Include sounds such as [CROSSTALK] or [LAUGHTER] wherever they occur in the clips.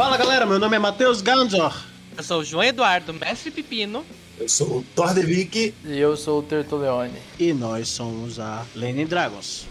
Fala galera, meu nome é Matheus Ganzor. Eu sou o João Eduardo, mestre Pepino. Eu sou o Thor Devik. E eu sou o Tertuleone. E nós somos a Lenin Dragons.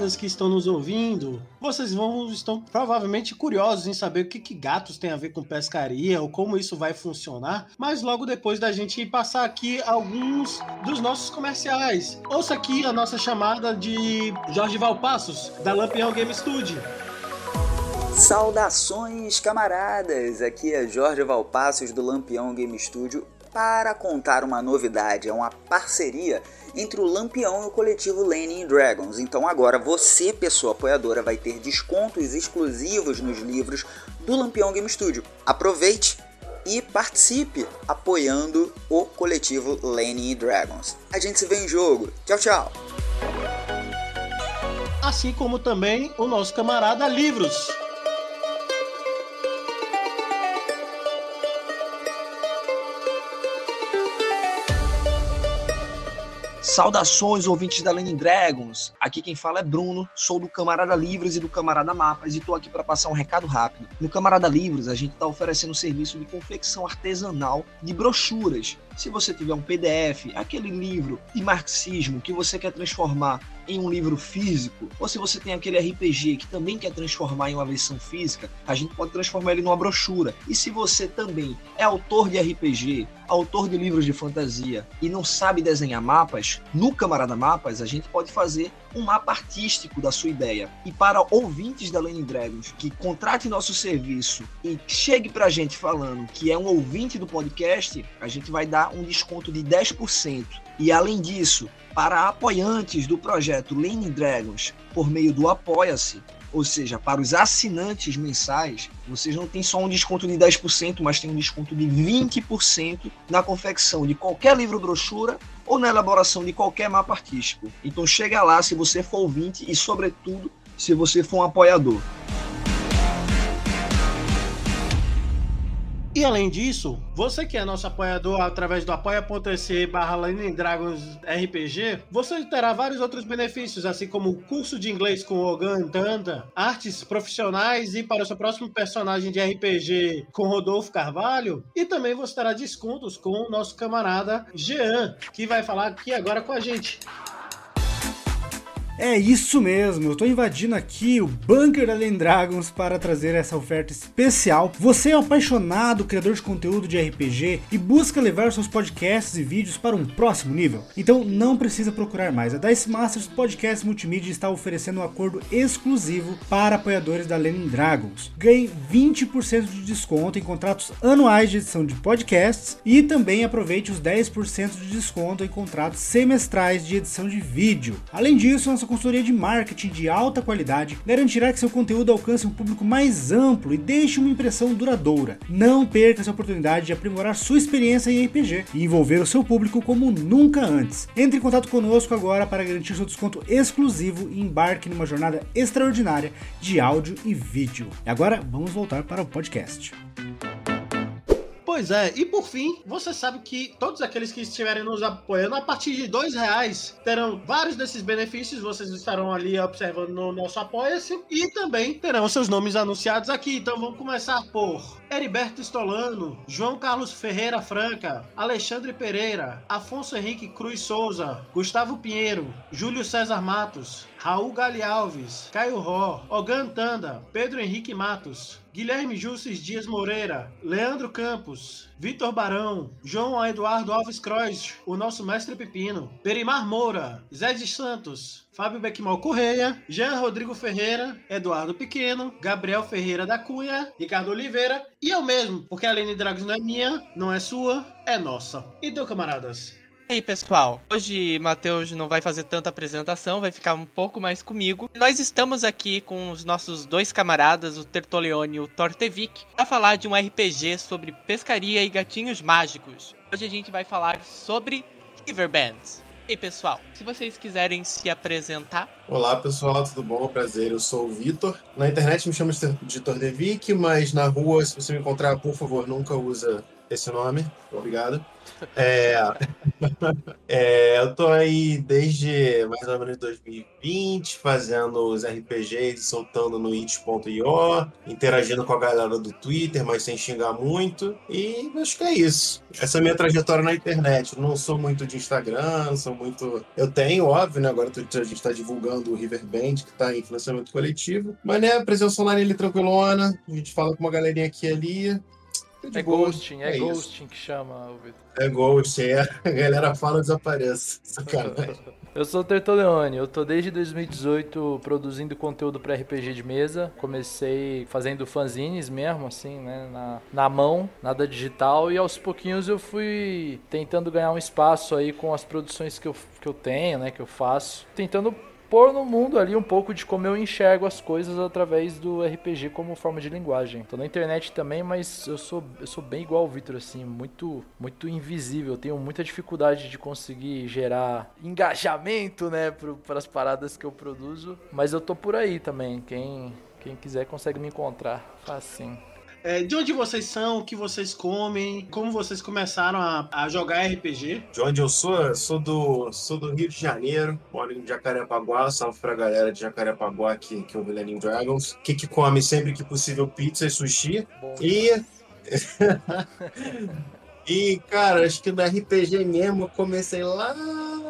Camaradas que estão nos ouvindo, vocês vão estão provavelmente curiosos em saber o que, que gatos tem a ver com pescaria ou como isso vai funcionar, mas logo depois da gente passar aqui alguns dos nossos comerciais. Ouça aqui a nossa chamada de Jorge Valpassos, da Lampião Game Studio. Saudações, camaradas! Aqui é Jorge Valpassos do Lampião Game Studio para contar uma novidade, é uma parceria entre o Lampião e o coletivo Lenin Dragons. Então agora você, pessoa apoiadora, vai ter descontos exclusivos nos livros do Lampião Game Studio. Aproveite e participe apoiando o coletivo Lenin Dragons. A gente se vê em jogo. Tchau, tchau. Assim como também o nosso camarada Livros. Saudações, ouvintes da Lenin Dragons! Aqui quem fala é Bruno, sou do Camarada Livros e do Camarada Mapas e estou aqui para passar um recado rápido. No Camarada Livros, a gente está oferecendo um serviço de confecção artesanal de brochuras. Se você tiver um PDF, aquele livro de marxismo que você quer transformar em um livro físico, ou se você tem aquele RPG que também quer transformar em uma versão física, a gente pode transformar ele numa brochura. E se você também é autor de RPG, autor de livros de fantasia e não sabe desenhar mapas, no Camarada Mapas a gente pode fazer um mapa artístico da sua ideia. E para ouvintes da Lenin Dragons que contrate nosso serviço e chegue para a gente falando que é um ouvinte do podcast, a gente vai dar um desconto de 10%. E além disso, para apoiantes do projeto Lenin Dragons por meio do Apoia-se, ou seja, para os assinantes mensais, vocês não têm só um desconto de 10%, mas tem um desconto de 20% na confecção de qualquer livro brochura ou na elaboração de qualquer mapa artístico. Então chega lá se você for ouvinte e, sobretudo, se você for um apoiador. E além disso, você que é nosso apoiador através do apoia.se barra Dragons RPG, você terá vários outros benefícios, assim como curso de inglês com Ogan Tanda, artes profissionais e para o seu próximo personagem de RPG com Rodolfo Carvalho, e também você terá descontos com o nosso camarada Jean, que vai falar aqui agora com a gente. É isso mesmo, eu tô invadindo aqui o bunker da Land Dragons para trazer essa oferta especial. Você é um apaixonado criador de conteúdo de RPG e busca levar seus podcasts e vídeos para um próximo nível? Então não precisa procurar mais. A Dice Masters Podcast Multimídia está oferecendo um acordo exclusivo para apoiadores da Lenin Dragons. Ganhe 20% de desconto em contratos anuais de edição de podcasts e também aproveite os 10% de desconto em contratos semestrais de edição de vídeo. Além disso, nossa consultoria de marketing de alta qualidade garantirá que seu conteúdo alcance um público mais amplo e deixe uma impressão duradoura. Não perca essa oportunidade de aprimorar sua experiência em RPG e envolver o seu público como nunca antes. Entre em contato conosco agora para garantir seu desconto exclusivo e embarque numa jornada extraordinária de áudio e vídeo. E agora vamos voltar para o podcast. Pois é, e por fim, você sabe que todos aqueles que estiverem nos apoiando a partir de dois reais terão vários desses benefícios, vocês estarão ali observando no nosso Apoia-se e também terão seus nomes anunciados aqui. Então vamos começar por Heriberto Stolano, João Carlos Ferreira Franca, Alexandre Pereira, Afonso Henrique Cruz Souza, Gustavo Pinheiro, Júlio César Matos, Raul Gali Alves, Caio Ró, Ogan Tanda, Pedro Henrique Matos, Guilherme Jusces Dias Moreira, Leandro Campos, Vitor Barão, João Eduardo Alves Croix, o nosso mestre Pepino, Perimar Moura, Zé de Santos, Fábio Beckmal Correia, Jean Rodrigo Ferreira, Eduardo Pequeno, Gabriel Ferreira da Cunha, Ricardo Oliveira e eu mesmo, porque a Lene Dragos não é minha, não é sua, é nossa. Então, camaradas, aí, pessoal? Hoje Matheus não vai fazer tanta apresentação, vai ficar um pouco mais comigo. Nós estamos aqui com os nossos dois camaradas, o Tertoleone e o Tortevic, para falar de um RPG sobre pescaria e gatinhos mágicos. Hoje a gente vai falar sobre Riverbands. E aí, pessoal, se vocês quiserem se apresentar, Olá pessoal, tudo bom? Prazer, eu sou o Vitor. Na internet me chamo de Tordevic, mas na rua, se você me encontrar, por favor, nunca usa esse nome. Obrigado. É, [LAUGHS] é, eu tô aí desde mais ou menos 2020, fazendo os RPGs, soltando no it.io, interagindo com a galera do Twitter, mas sem xingar muito. E acho que é isso. Essa é a minha trajetória na internet. Eu não sou muito de Instagram, sou muito. Eu tenho, óbvio, né? Agora a gente tá divulgando o Riverband, que tá em financiamento coletivo. Mas né, presença online ali tranquilona. A gente fala com uma galerinha aqui e ali. De É boa. ghosting, é, isso. ghosting que chama, Vitor. É ghost, é. A galera fala desaparece. [LAUGHS] Sacanagem. Eu sou o Tertoleone, eu tô desde 2018 produzindo conteúdo para RPG de mesa. Comecei fazendo fanzines mesmo, assim, né, na, na mão, nada digital, e aos pouquinhos eu fui tentando ganhar um espaço aí com as produções que eu, que eu tenho, né, que eu faço, tentando pôr no mundo ali um pouco de como eu enxergo as coisas através do RPG como forma de linguagem. Tô na internet também, mas eu sou, eu sou bem igual ao Victor, assim, muito, muito invisível. Tenho muita dificuldade de conseguir gerar engajamento, né, para as paradas que eu produzo. Mas eu tô por aí também. Quem, quem quiser consegue me encontrar. Facinho. É, de onde vocês são, o que vocês comem, como vocês começaram a, a jogar RPG? De onde eu sou? Eu Sou do, sou do Rio de Janeiro, moro em Jacarepaguá, salve pra galera de Jacarepaguá que, que ouve Lenin Dragons. Que, que come sempre que possível pizza e sushi. Bom, E. [LAUGHS] e, cara, acho que no RPG mesmo eu comecei lá,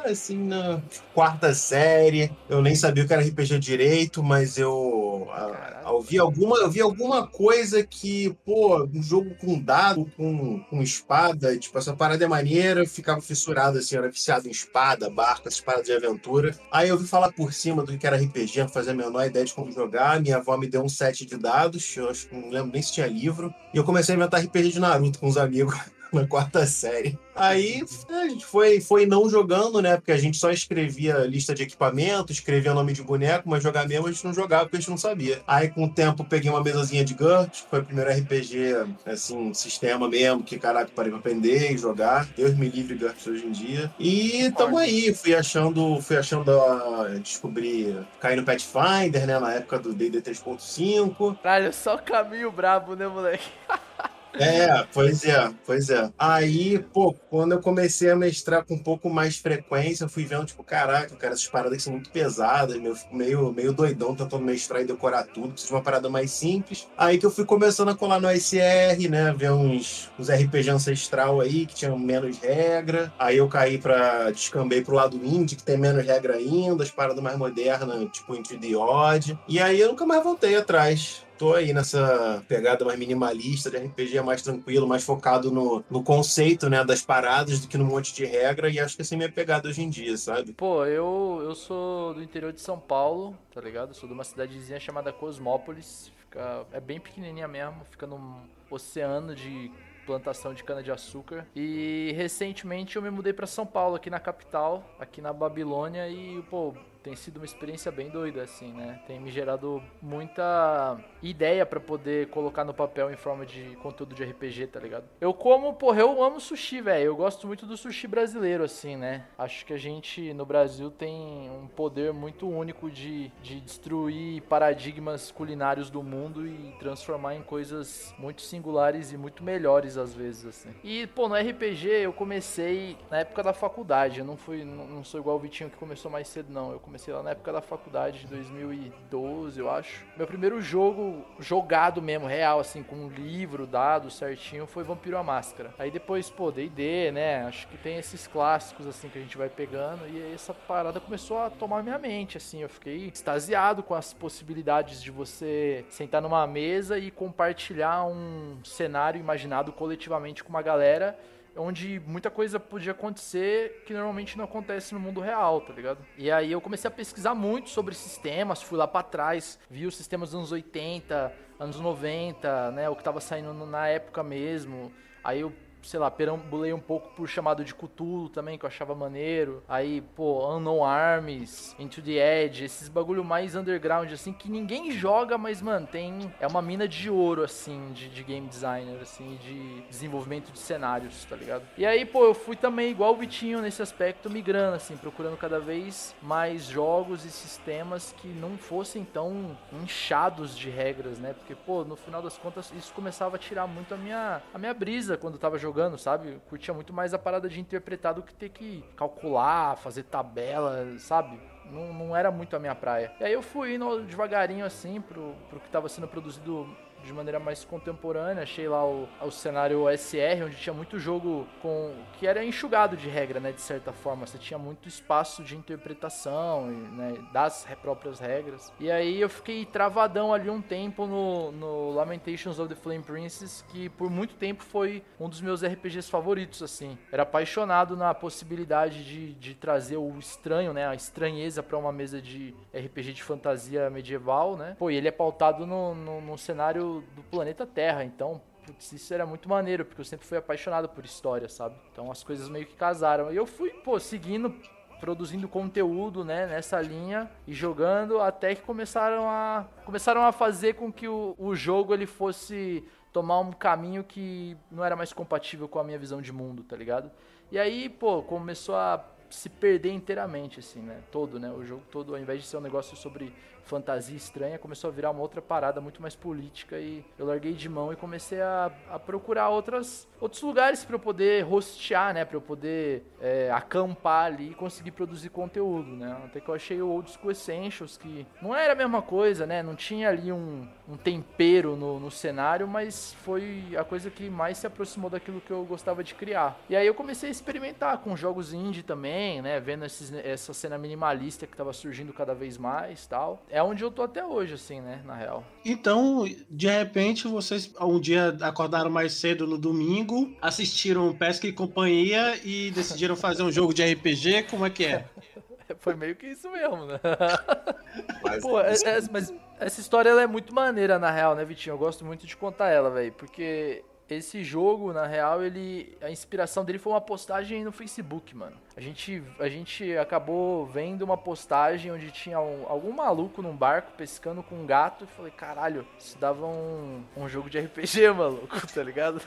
assim, na quarta série. Eu nem sabia o que era RPG direito, mas eu. ah, eu vi alguma, eu vi alguma coisa que, pô, um jogo com dado, com, com espada, tipo, essa parada é maneira, eu ficava fissurado, assim, eu era viciado em espada, barco, essas paradas de aventura. Aí eu vi falar por cima do que era RPG, não fazia a menor ideia de como jogar. Minha avó me deu um set de dados, eu acho que não lembro nem se tinha livro. E eu comecei a inventar RPG de Naruto com os amigos [LAUGHS] [LAUGHS] na quarta série. Aí a gente foi, foi não jogando, né? Porque a gente só escrevia lista de equipamento, escrevia nome de boneco, mas jogar mesmo a gente não jogava porque a gente não sabia. Aí com o tempo peguei uma mesazinha de GURPS, foi o primeiro RPG, assim, sistema mesmo, que caraca, parei pra aprender e jogar. Deus me livre GURPS hoje em dia. E tamo aí, fui achando, fui achando, a, descobri, caí no Pathfinder, né? Na época do D&D 3.5. Caralho, só caminho brabo, né, moleque? [LAUGHS] É, pois é, pois é. Aí, pô, quando eu comecei a mestrar com um pouco mais frequência, eu fui vendo, tipo, caraca, cara, essas paradas que são muito pesadas, eu meio, meio doidão tentando mestrar e decorar tudo, preciso de uma parada mais simples. Aí que eu fui começando a colar no SR, né, ver uns, uns RPG ancestral aí, que tinham menos regra. Aí eu caí pra, descambei pro lado indie, que tem menos regra ainda, as paradas mais modernas, tipo Into the Odd. E aí eu nunca mais voltei atrás tô aí nessa pegada mais minimalista de RPG mais tranquilo, mais focado no, no conceito, né, das paradas do que no monte de regra e acho que essa é minha pegada hoje em dia, sabe? Pô, eu, eu sou do interior de São Paulo, tá ligado? Sou de uma cidadezinha chamada Cosmópolis. Fica, é bem pequenininha mesmo, fica num oceano de plantação de cana-de-açúcar. E recentemente eu me mudei pra São Paulo, aqui na capital, aqui na Babilônia, e, pô, tem sido uma experiência bem doida, assim, né? Tem me gerado muita ideia pra poder colocar no papel em forma de conteúdo de RPG, tá ligado? Eu como, porra, eu amo sushi, velho. Eu gosto muito do sushi brasileiro, assim, né? Acho que a gente no Brasil tem um poder muito único de, de destruir paradigmas culinários do mundo e transformar em coisas muito singulares e muito melhores às vezes, assim. E, pô, no RPG eu comecei na época da faculdade. Eu não fui, não sou igual o Vitinho que começou mais cedo, não. Eu Comecei lá na época da faculdade de 2012, eu acho. Meu primeiro jogo jogado mesmo, real, assim, com um livro dado certinho, foi Vampiro a Máscara. Aí depois, pô, D&D, né? Acho que tem esses clássicos, assim, que a gente vai pegando. E aí essa parada começou a tomar minha mente, assim. Eu fiquei extasiado com as possibilidades de você sentar numa mesa e compartilhar um cenário imaginado coletivamente com uma galera onde muita coisa podia acontecer que normalmente não acontece no mundo real, tá ligado? E aí eu comecei a pesquisar muito sobre sistemas, fui lá para trás, vi os sistemas dos anos 80, anos 90, né, o que tava saindo na época mesmo. Aí eu sei lá, perambulei um pouco por chamado de Cthulhu também, que eu achava maneiro. Aí, pô, Unknown Arms, Into the Edge, esses bagulho mais underground, assim, que ninguém joga, mas, mano, tem. É uma mina de ouro, assim, de, de game designer, assim, de desenvolvimento de cenários, tá ligado? E aí, pô, eu fui também igual o Vitinho nesse aspecto, migrando, assim, procurando cada vez mais jogos e sistemas que não fossem tão inchados de regras, né? Porque, pô, no final das contas, isso começava a tirar muito a minha, a minha brisa quando eu tava jogando jogando, sabe? Eu curtia muito mais a parada de interpretar do que ter que calcular, fazer tabela, sabe? Não, não era muito a minha praia. E aí eu fui indo devagarinho assim pro, pro que estava sendo produzido de maneira mais contemporânea. Achei lá o, o cenário SR, onde tinha muito jogo com que era enxugado de regra, né? De certa forma, você tinha muito espaço de interpretação né, das próprias regras. E aí eu fiquei travadão ali um tempo no, no Lamentations of the Flame Princess, que por muito tempo foi um dos meus RPGs favoritos, assim. Era apaixonado na possibilidade de, de trazer o estranho, né? A estranheza para uma mesa de RPG de fantasia medieval, né? Pô, e ele é pautado no, no, no cenário do, planeta Terra. Então, putz, isso era muito maneiro, porque eu sempre fui apaixonado por história, sabe? Então as coisas meio que casaram. E eu fui, pô, seguindo, produzindo conteúdo, né, nessa linha e jogando até que começaram a começaram a fazer com que o, o jogo ele fosse tomar um caminho que não era mais compatível com a minha visão de mundo, tá ligado? E aí, pô, começou a se perder inteiramente, assim, né? Todo, né? O jogo todo, ao invés de ser um negócio sobre fantasia estranha, começou a virar uma outra parada muito mais política e eu larguei de mão e comecei a, a procurar outras, outros lugares para eu poder hostear, né? Para eu poder é, acampar ali e conseguir produzir conteúdo, né? Até que eu achei o Old School Essentials, que não era a mesma coisa, né? Não tinha ali um, um tempero no, no cenário, mas foi a coisa que mais se aproximou daquilo que eu gostava de criar. E aí eu comecei a experimentar com jogos indie também, né? Vendo esses, essa cena minimalista que estava surgindo cada vez mais tal. É onde eu tô até hoje, assim, né? Na real. Então, de repente, vocês um dia acordaram mais cedo no domingo, assistiram Pesca e Companhia e decidiram fazer um jogo de RPG? Como é que é? [LAUGHS] Foi meio que isso mesmo, né? [LAUGHS] Mas, Pô, é, é, mas essa história ela é muito maneira, na real, né, Vitinho? Eu gosto muito de contar ela, velho. Porque esse jogo, na real, ele. A inspiração dele foi uma postagem no Facebook, mano. A gente, a gente acabou vendo uma postagem onde tinha um, algum maluco num barco pescando com um gato. E falei, caralho, isso dava um, um jogo de RPG, [LAUGHS] maluco, tá ligado?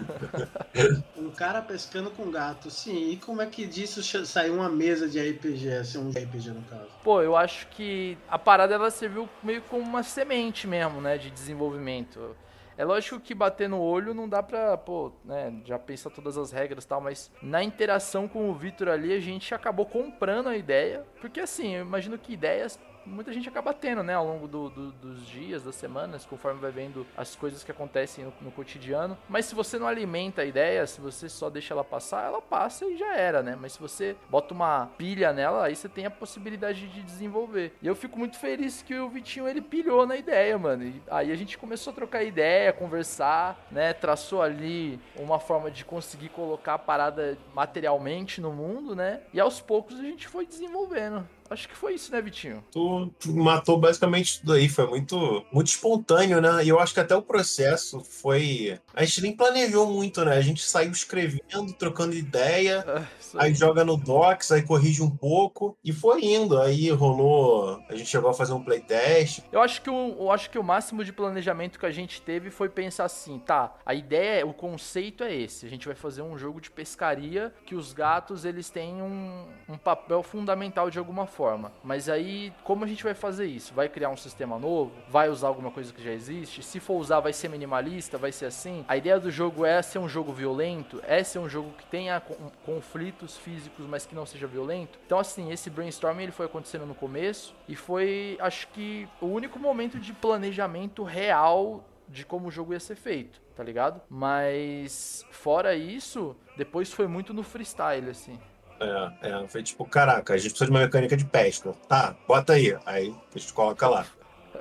[LAUGHS] um cara pescando com gato, sim. E como é que disso saiu uma mesa de RPG, assim, um RPG no caso? Pô, eu acho que a parada ela serviu meio como uma semente mesmo, né, de desenvolvimento. É lógico que bater no olho não dá pra, pô, né, já pensa todas as regras e tal, mas na interação com o Vitor ali a gente acabou comprando a ideia, porque assim, eu imagino que ideias muita gente acaba tendo, né, ao longo do, do, dos dias, das semanas, conforme vai vendo as coisas que acontecem no, no, cotidiano. Mas se você não alimenta a ideia, se você só deixa ela passar, ela passa e já era, né? Mas se você bota uma pilha nela, aí você tem a possibilidade de desenvolver. E eu fico muito feliz que o Vitinho ele pilhou na ideia, mano. E aí a gente começou a trocar ideia, conversar, né? Traçou ali uma forma de conseguir colocar a parada materialmente no mundo, né? E aos poucos a gente foi desenvolvendo. Acho que foi isso, né, Vitinho? Tu matou basicamente tudo aí, foi muito, muito espontâneo, né? E eu acho que até o processo foi. A gente nem planejou muito, né? A gente saiu escrevendo, trocando ideia, ah, aí joga no Docs, aí corrige um pouco, e foi indo. Aí rolou. A gente chegou a fazer um playtest. Eu acho que o, eu acho que o máximo de planejamento que a gente teve foi pensar assim, tá, a ideia, o conceito é esse. A gente vai fazer um jogo de pescaria que os gatos eles têm um, um papel fundamental de alguma forma forma. Mas aí, como a gente vai fazer isso? Vai criar um sistema novo? Vai usar alguma coisa que já existe? Se for usar, vai ser minimalista? Vai ser assim? A ideia do jogo é ser um jogo violento? É ser um jogo que tenha conflitos físicos, mas que não seja violento? Então, assim, esse brainstorming ele foi acontecendo no começo e foi, acho que, o único momento de planejamento real de como o jogo ia ser feito, tá ligado? Mas fora isso, depois foi muito no freestyle, assim. É, é, foi tipo, caraca, a gente precisa de uma mecânica de pesca. Tá, bota aí. Aí a gente coloca lá.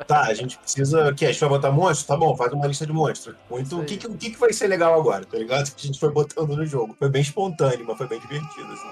Tá, a gente precisa. Que? A gente vai botar monstro? Tá bom, faz uma lista de monstros. Muito, o que, o que, que vai ser legal agora, tá ligado? Que [LAUGHS] a gente foi botando no jogo. Foi bem espontâneo, mas foi bem divertido, assim.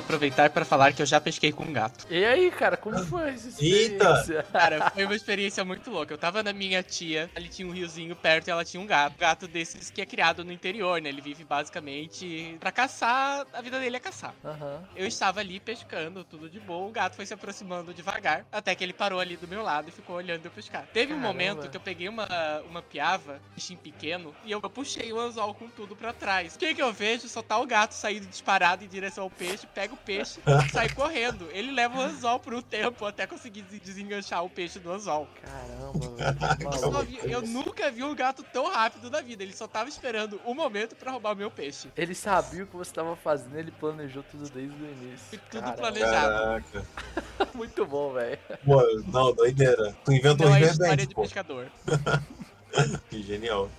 Aproveitar para falar que eu já pesquei com um gato. E aí, cara, como foi essa experiência? Eita! [LAUGHS] Cara, foi uma experiência muito louca. Eu tava na minha tia, ali tinha um riozinho perto e ela tinha um gato. Um gato desses que é criado no interior, né? Ele vive basicamente para caçar, a vida dele é caçar. Uhum. Eu estava ali pescando, tudo de boa, o gato foi se aproximando devagar, até que ele parou ali do meu lado e ficou olhando eu pescar. Teve Caramba. um momento que eu peguei uma, uma piava, bichinho pequeno, e eu, eu puxei o anzol com tudo para trás. O que que eu vejo? Só tá o gato saindo disparado em direção ao peixe, pega o peixe [LAUGHS] e sai correndo. Ele leva o anzol por um tempo até conseguir desenganchar o peixe do anzol. Caramba, [LAUGHS] velho. Eu, eu, nunca vi um gato tão rápido na vida. Ele só tava esperando o um momento para roubar o meu peixe. Ele sabia o que você tava fazendo, ele planejou tudo desde o início. Foi tudo Caramba. planejado. [LAUGHS] Muito bom, velho. Não, doideira. Tu inventou não é história de pô. pescador. que genial.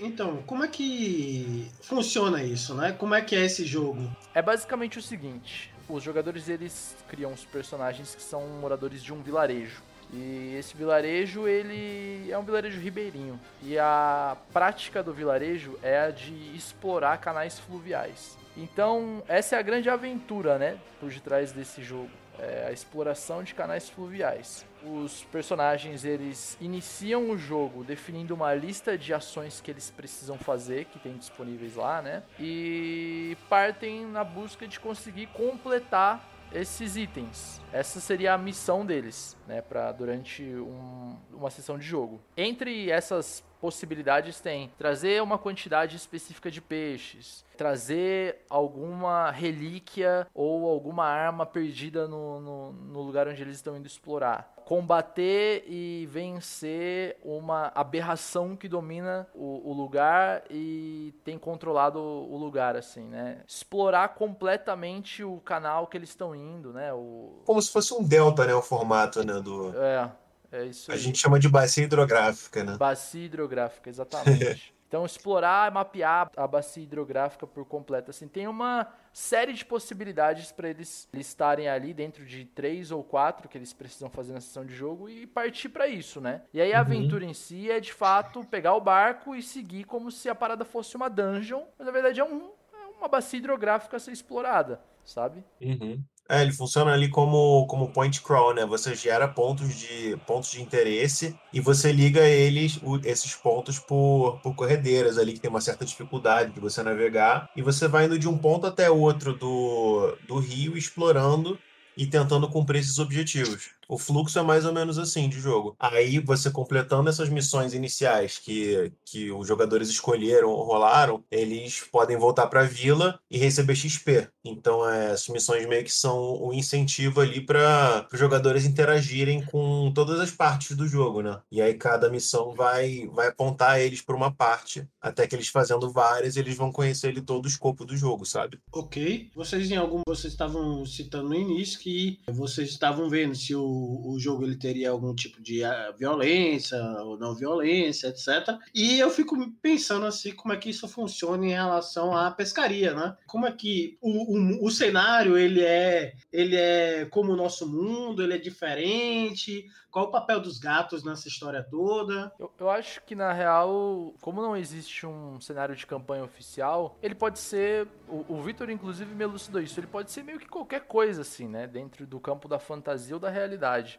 Então, como é que funciona isso, né? Como é que é esse jogo? É basicamente o seguinte: os jogadores eles criam os personagens que são moradores de um vilarejo. E esse vilarejo, ele é um vilarejo ribeirinho. E a prática do vilarejo é a de explorar canais fluviais. Então, essa é a grande aventura, né, por detrás desse jogo. É a exploração de canais fluviais os personagens eles iniciam o jogo definindo uma lista de ações que eles precisam fazer, que tem disponíveis lá, né? E partem na busca de conseguir completar esses itens. Essa seria a missão deles, né, para durante um, uma sessão de jogo. Entre essas possibilidades tem trazer uma quantidade específica de peixes, trazer alguma relíquia ou alguma arma perdida no, no, no lugar onde eles estão indo explorar combater e vencer uma aberração que domina o, o, lugar e tem controlado o lugar, assim, né? Explorar completamente o canal que eles estão indo, né? O... Como se fosse um delta, né? O formato, né? Do... É, é isso aí. A gente chama de bacia hidrográfica, né? Bacia hidrográfica, exatamente. [LAUGHS] Então, explorar, mapear a bacia hidrográfica por completo. Assim, tem uma série de possibilidades para eles estarem ali dentro de três ou quatro que eles precisam fazer na sessão de jogo e partir para isso, né? E aí a uhum. aventura em si é de fato pegar o barco e seguir como se a parada fosse uma dungeon, mas na verdade é, um, é uma bacia hidrográfica a ser explorada, sabe? Uhum. É, ele funciona ali como, como point crawl, né? Você gera pontos de, pontos de interesse e você liga eles, o, esses pontos por, por corredeiras ali, que tem uma certa dificuldade de você navegar. E você vai indo de um ponto até outro do, do rio, explorando e tentando cumprir esses objetivos. O fluxo é mais ou menos assim de jogo. Aí você completando essas missões iniciais que, que os jogadores escolheram ou rolaram, eles podem voltar para a vila e receber XP. Então é, essas missões meio que são o um incentivo ali para os jogadores interagirem com todas as partes do jogo, né? E aí cada missão vai vai apontar eles para uma parte, até que eles fazendo várias, eles vão conhecer ele todo o escopo do jogo, sabe? OK. Vocês em algum vocês estavam citando no início que vocês estavam vendo se o o, jogo ele teria algum tipo de ah, violência ou não violência, etc. E eu fico pensando assim, como é que isso funciona em relação à pescaria, né? Como é que o, o, o cenário ele é, ele é como o nosso mundo, ele é diferente, qual o papel dos gatos nessa história toda? Eu, eu, acho que, na real, como não existe um cenário de campanha oficial, ele pode ser. O, o Victor, inclusive, me elucidou isso. Ele pode ser meio que qualquer coisa, assim, né? Dentro do campo da fantasia ou da realidade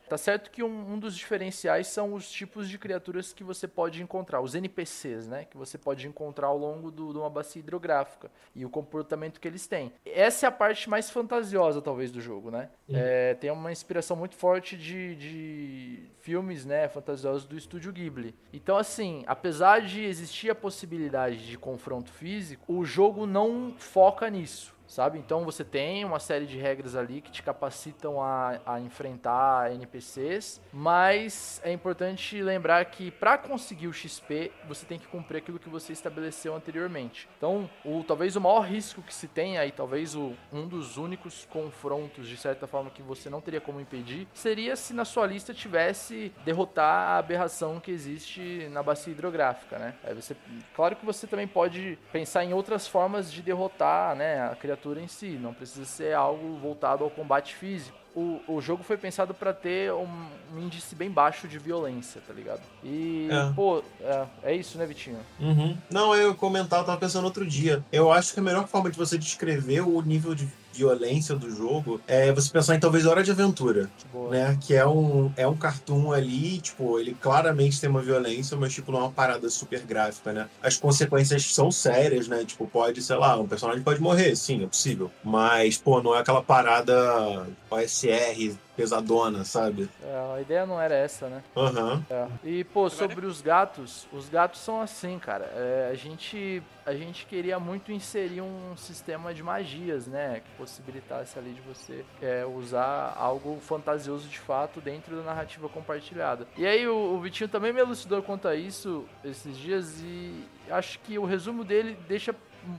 Tá certo que um, um, dos diferenciais são os tipos de criaturas que você pode encontrar, os NPCs, né? Que você pode encontrar ao longo do, de uma bacia hidrográfica e o comportamento que eles têm. Essa é a parte mais fantasiosa, talvez, do jogo, né? É, tem uma inspiração muito forte de, de filmes, né, fantasiosos do estúdio Ghibli. Então, assim, apesar de existir a possibilidade de confronto físico, o jogo não foca nisso sabe? Então você tem uma série de regras ali que te capacitam a, a enfrentar NPCs, mas é importante lembrar que para conseguir o XP você tem que cumprir aquilo que você estabeleceu anteriormente. Então, o talvez o maior risco que se tem aí, talvez o, um dos únicos confrontos de certa forma que você não teria como impedir, seria se na sua lista tivesse derrotar a aberração que existe na bacia hidrográfica, né? Aí você, claro que você também pode pensar em outras formas de derrotar, né, a criatura em si, não precisa ser algo voltado ao combate físico. O, o jogo foi pensado para ter um, um, índice bem baixo de violência, tá ligado? E, é. pô, é, é, isso, né, Vitinho? Uhum. Não, eu comentar, eu tava pensando outro dia. Eu acho que a melhor forma de você descrever o nível de violência do jogo é você pensar em talvez Hora de Aventura, Boa. né? Que é um, é um cartoon ali, tipo, ele claramente tem uma violência, mas tipo, não é uma parada super gráfica, né? As consequências são sérias, né? Tipo, pode, sei lá, um personagem pode morrer, sim, é possível. Mas, pô, não é aquela parada OSR pesadona, sabe? É, a ideia não era essa, né? Aham. Uhum. É. E, pô, sobre os gatos, os gatos são assim, cara. É, a gente a gente queria muito inserir um sistema de magias, né? Que possibilitasse ali de você é, usar algo fantasioso de fato dentro da narrativa compartilhada. E aí o, o Vitinho também me elucidou quanto a isso esses dias e acho que o resumo dele deixa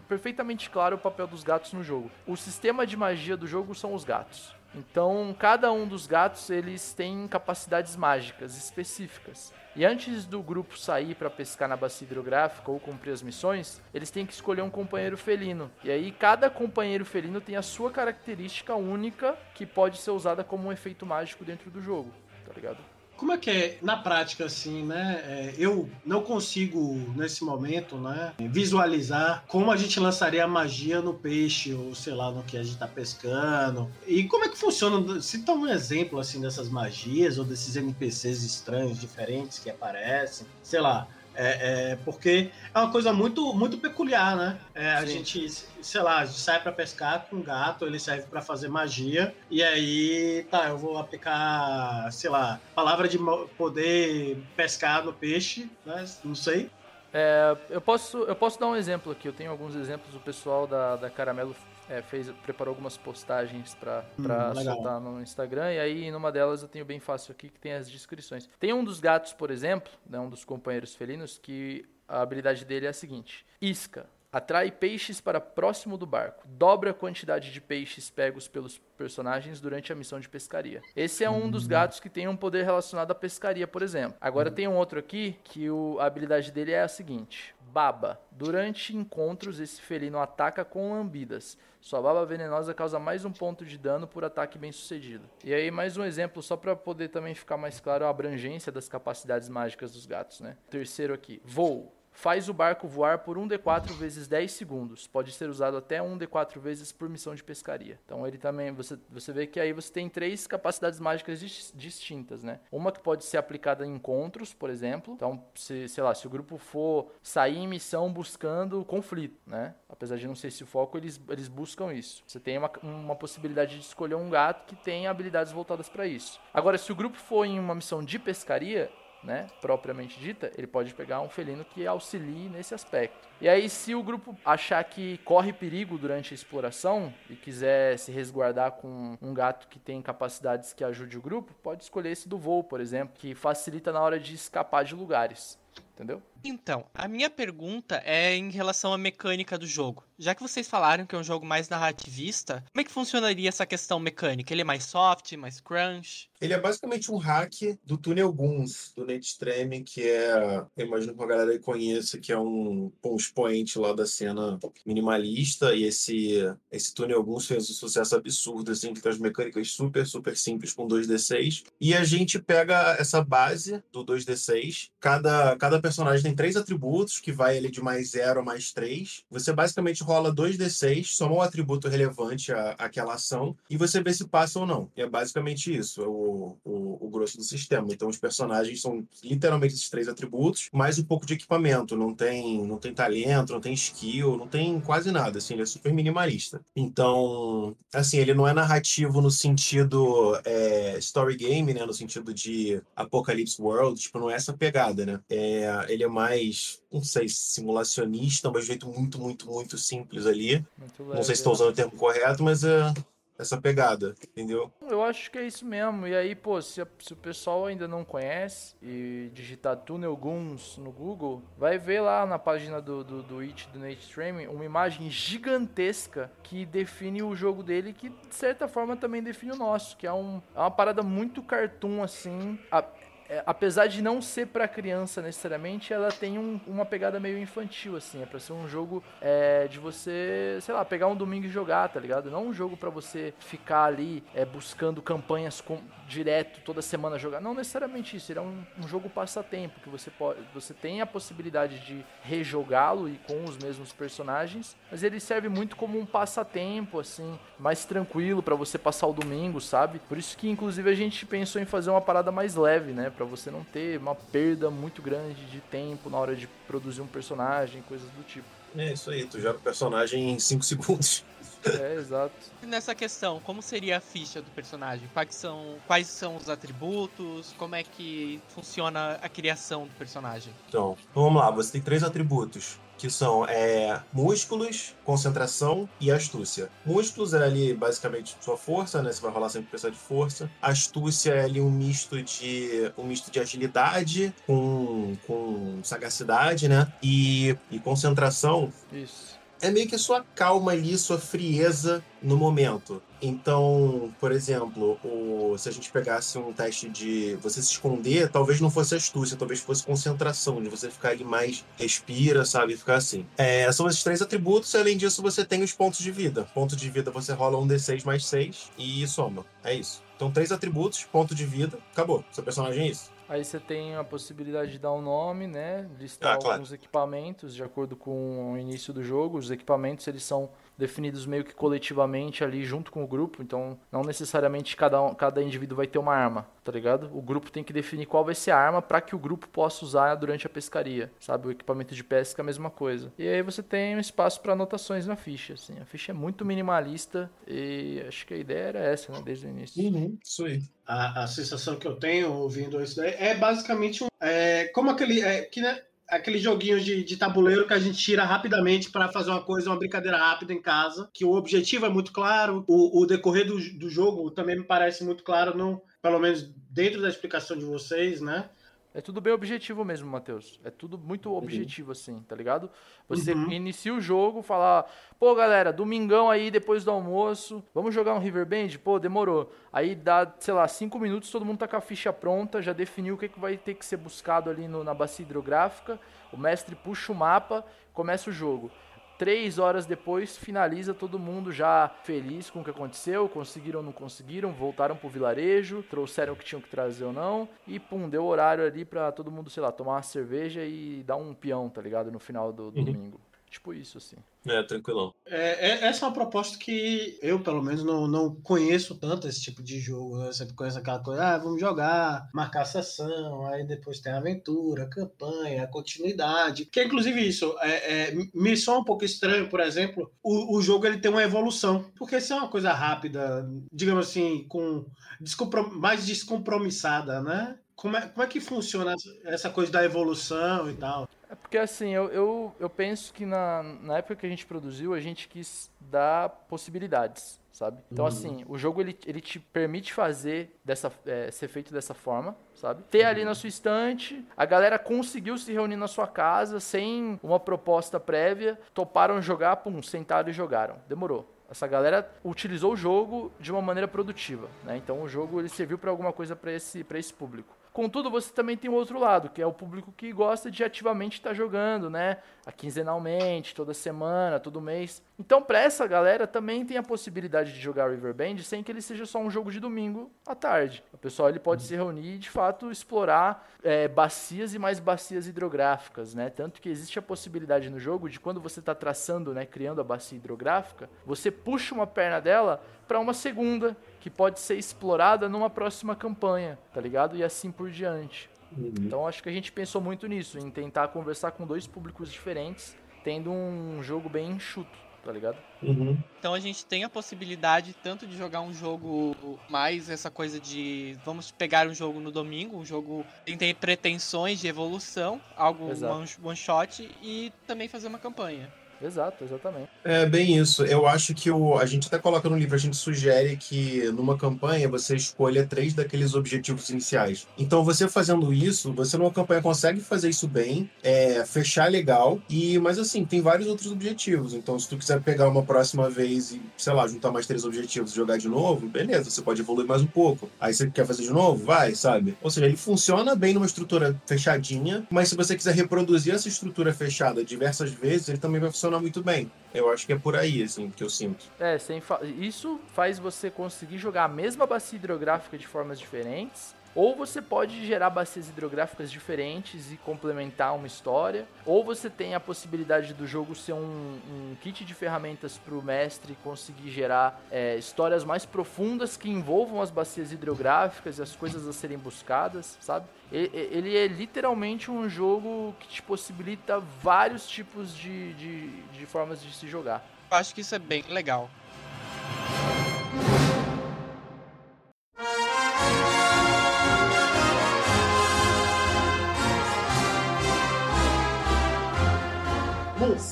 perfeitamente claro o papel dos gatos no jogo. O sistema de magia do jogo são os gatos. Então, cada um dos gatos eles têm capacidades mágicas específicas. E antes do grupo sair para pescar na bacia hidrográfica ou cumprir as missões, eles têm que escolher um companheiro felino. E aí cada companheiro felino tem a sua característica única que pode ser usada como um efeito mágico dentro do jogo, tá ligado? Como é que é na prática, assim, né? É, eu não consigo, nesse momento, né, visualizar como a gente lançaria a magia no peixe, ou sei lá, no que a gente está pescando. E como é que funciona? Toma um exemplo, assim, dessas magias, ou desses NPCs estranhos, diferentes que aparecem. Sei lá, é, é, porque é uma coisa muito, muito peculiar, né? É, a gente, sei lá, sai para pescar com um gato, ele serve para fazer magia, e aí, tá, eu vou aplicar, sei lá, palavra de poder pescar no peixe, né? Não sei. É, eu, posso, eu posso dar um exemplo aqui, eu tenho alguns exemplos, o pessoal da, da Caramelo é, fez, preparou algumas postagens para hum, soltar no Instagram, e aí numa delas eu tenho bem fácil aqui que tem as descrições. Tem um dos gatos, por exemplo, né, um dos companheiros felinos, que a habilidade dele é a seguinte: isca. Atrai peixes para próximo do barco. Dobra a quantidade de peixes pegos pelos personagens durante a missão de pescaria. Esse é um dos hum. gatos que tem um poder relacionado à pescaria, por exemplo. Agora hum. tem um outro aqui que o, a habilidade dele é a seguinte: Baba. Durante encontros, esse felino ataca com lambidas. Sua baba venenosa causa mais um ponto de dano por ataque bem sucedido. E aí, mais um exemplo, só para poder também ficar mais claro a abrangência das capacidades mágicas dos gatos, né? Terceiro aqui, voo faz o barco voar por 1d4 vezes 10 segundos. Pode ser usado até 1d4 vezes por missão de pescaria. Então ele também, você, você vê que aí você tem três capacidades mágicas distintas, né? Uma que pode ser aplicada em encontros, por exemplo. Então, se, sei lá, se o grupo for sair em missão buscando conflito, né? Apesar de não ser esse o foco, eles, eles buscam isso. Você tem uma, uma possibilidade de escolher um gato que tem habilidades voltadas para isso. Agora, se o grupo for em uma missão de pescaria, né, propriamente dita, ele pode pegar um felino que auxilie nesse aspecto. E aí, se o grupo achar que corre perigo durante a exploração e quiser se resguardar com um gato que tem capacidades que ajude o grupo, pode escolher esse do voo, por exemplo, que facilita na hora de escapar de lugares. Entendeu? Então, a minha pergunta é em relação à mecânica do jogo. Já que vocês falaram que é um jogo mais narrativista, como é que funcionaria essa questão mecânica? Ele é mais soft, mais crunch? Ele é basicamente um hack do Tunnel Guns, do Netstream, que é, eu imagino que a galera aí conheça, que é um, um expoente lá da cena minimalista, e esse, esse Tunnel Guns fez um sucesso absurdo, assim, tem as mecânicas super, super simples com 2D6, e a gente pega essa base do 2D6, cada, cada personagem tem três atributos, que vai ele de mais 0 a mais 3. Você basicamente rola 2d6, soma um atributo relevante à, àquela ação, e você vê se passa ou não. E é basicamente isso. O, o, o, grosso do sistema. Então, os personagens são literalmente esses três atributos, mais um pouco de equipamento. Não tem, não tem talento, não tem skill, não tem quase nada. Assim, ele é super minimalista. Então, assim, ele não é narrativo no sentido é, story game, né? No sentido de Apocalypse World, tipo, não é essa pegada, né? É, ele é mais, não sei, simulacionista, mas de um jeito muito, muito, muito simples ali. não sei se estou usando o termo correto, mas é, essa pegada, entendeu? Eu acho que é isso mesmo. E aí, pô, se, se o pessoal ainda não conhece e digitar Tunnel Guns no Google, vai ver lá na página do, do, do It do Nate Stream uma imagem gigantesca que define o jogo dele, que de certa forma também define o nosso, que é, um, é uma parada muito cartoon assim. A, é, apesar de não ser para criança necessariamente, ela tem um, uma pegada meio infantil, assim. É pra ser um jogo é, de você, sei lá, pegar um domingo e jogar, tá ligado? Não um jogo para você ficar ali é, buscando campanhas com, direto, toda semana jogar. Não necessariamente isso. Ele é um, um jogo passatempo, que você, pode, você tem a possibilidade de rejogá-lo e com os mesmos personagens, mas ele serve muito como um passatempo, assim, mais tranquilo para você passar o domingo, sabe? Por isso que, inclusive, a gente pensou em fazer uma parada mais leve, né? Para você não ter uma perda muito grande de tempo na hora de produzir um personagem, coisas do tipo. É isso aí, tu joga o personagem em 5 segundos. [LAUGHS] É, exato. Nessa questão, como seria a ficha do personagem? Quais são, quais são os atributos? Como é que funciona a criação do personagem? Então, vamos lá, você tem três atributos que são é, músculos, concentração e astúcia. Músculos é ali basicamente sua força, né? Você vai rolar sempre precisar de força. Astúcia é ali um misto de um misto de agilidade com, com sagacidade, né? E, e concentração. Isso é meio que sua calma ali, sua frieza no momento. Então, por exemplo, o, se a gente pegasse um teste de você se esconder, talvez não fosse astúcia, talvez fosse concentração, de você ficar ali mais respira, sabe? Ficar assim. É, são esses três atributos, e além disso, você tem os pontos de vida. Ponto de vida você rola um D6 mais 6 e soma. É isso. Então, três atributos, ponto de vida, acabou. Seu personagem é isso. Aí você tem a possibilidade de dar um nome, né? Listar ah, claro. alguns equipamentos de acordo com o início do jogo. Os equipamentos eles são definidos meio que coletivamente ali junto com o grupo, então não necessariamente cada, cada indivíduo vai ter uma arma, tá ligado? O grupo tem que definir qual vai ser a arma para que o grupo possa usar durante a pescaria, sabe? O equipamento de pesca é a mesma coisa. E aí você tem um espaço para anotações na ficha, assim. A ficha é muito minimalista e acho que a ideia era essa, né, desde o início. Uhum, isso aí. A, a sensação que eu tenho ouvindo isso daí é basicamente um, é, como aquele é, que né, aquele joguinho de, de tabuleiro que a gente tira rapidamente para fazer uma coisa, uma brincadeira rápida em casa, que o objetivo é muito claro, o, o decorrer do, do jogo também me parece muito claro, não, pelo menos dentro da explicação de vocês, né? É tudo bem objetivo mesmo, Matheus. É tudo muito objetivo, assim, tá ligado? Você uhum. inicia o jogo, fala, pô, galera, domingão aí, depois do almoço, vamos jogar um Riverband? Pô, demorou. Aí dá, sei lá, cinco minutos, todo mundo tá com a ficha pronta, já definiu o que, que vai ter que ser buscado ali no, na bacia hidrográfica, o mestre puxa o mapa, começa o jogo. Três horas depois, finaliza todo mundo já feliz com o que aconteceu, conseguiram ou não conseguiram, voltaram pro vilarejo, trouxeram o que tinham que trazer ou não, e pum, deu horário ali pra todo mundo, sei lá, tomar uma cerveja e dar um peão, tá ligado? No final do, do uhum. domingo. Tipo isso, assim. É, tranquilão. É, é, essa é uma proposta que eu, pelo menos, não, não conheço tanto esse tipo de jogo. Né? Eu sempre conheço aquela coisa, ah, vamos jogar, marcar a sessão, aí depois tem a aventura, a campanha, a continuidade. Que é inclusive isso. É, é, me soa um pouco estranho, por exemplo, o, o jogo ele tem uma evolução. Porque se é uma coisa rápida, digamos assim, com descomprom mais descompromissada, né? Como é, como é que funciona essa coisa da evolução e tal? É porque assim, eu, eu, eu penso que na, na época que a gente produziu, a gente quis dar possibilidades, sabe? Então, uhum. assim, o jogo ele, ele te permite fazer dessa, é, ser feito dessa forma, sabe? Ter ali na sua estante, a galera conseguiu se reunir na sua casa sem uma proposta prévia, toparam jogar, pum, sentaram e jogaram. Demorou. Essa galera utilizou o jogo de uma maneira produtiva, né? Então o jogo ele serviu para alguma coisa para esse, esse público. Contudo, você também tem o outro lado, que é o público que gosta de ativamente estar tá jogando, né? Quinzenalmente, toda semana, todo mês. Então, para essa galera também tem a possibilidade de jogar Riverband sem que ele seja só um jogo de domingo à tarde. O pessoal ele pode se reunir e, de fato, explorar é, bacias e mais bacias hidrográficas, né? Tanto que existe a possibilidade no jogo de quando você está traçando, né, criando a bacia hidrográfica, você puxa uma perna dela para uma segunda que pode ser explorada numa próxima campanha, tá ligado? E assim por diante. Uhum. Então acho que a gente pensou muito nisso, em tentar conversar com dois públicos diferentes, tendo um jogo bem enxuto tá ligado? Uhum. Então a gente tem a possibilidade tanto de jogar um jogo mais essa coisa de vamos pegar um jogo no domingo, um jogo que tem pretensões de evolução, algo one, one shot e também fazer uma campanha. Exato, exatamente. É bem isso. Eu acho que o, a gente até coloca no livro, a gente sugere que numa campanha você escolha três daqueles objetivos iniciais. Então, você fazendo isso, você numa campanha consegue fazer isso bem, é, fechar legal, e mas assim, tem vários outros objetivos. Então, se tu quiser pegar uma próxima vez e, sei lá, juntar mais três objetivos e jogar de novo, beleza, você pode evoluir mais um pouco. Aí você quer fazer de novo? Vai, sabe? Ou seja, ele funciona bem numa estrutura fechadinha, mas se você quiser reproduzir essa estrutura fechada diversas vezes, ele também vai funcionar funciona muito bem. Eu acho que é por aí, assim, que eu sinto. É, sem fa... isso faz você conseguir jogar a mesma bacia hidrográfica de formas diferentes ou você pode gerar bacias hidrográficas diferentes e complementar uma história, ou você tem a possibilidade do jogo ser um, um kit de ferramentas para o mestre conseguir gerar é, histórias mais profundas que envolvam as bacias hidrográficas e as coisas a serem buscadas, sabe? Ele é literalmente um jogo que te possibilita vários tipos de, de, de formas de se jogar. Eu acho que isso é bem legal.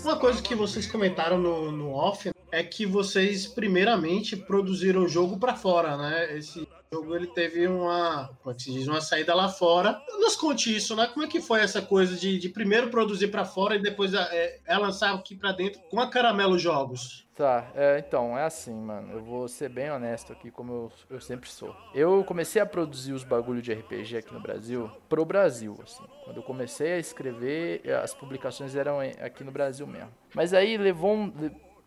Uma coisa que vocês comentaram no, no off é que vocês primeiramente produziram o jogo para fora, né? Esse jogo ele teve uma, como é que se diz, uma saída lá fora. Nos conte isso, né? Como é que foi essa coisa de, de primeiro produzir para fora e depois é, é lançar aqui para dentro com a Caramelo Jogos? Tá, é, então, é assim, mano. Eu vou ser bem honesto aqui, como eu, eu sempre sou. Eu comecei a produzir os bagulho de RPG aqui no Brasil, pro Brasil, assim. Quando eu comecei a escrever, as publicações eram aqui no Brasil mesmo. Mas aí levou um,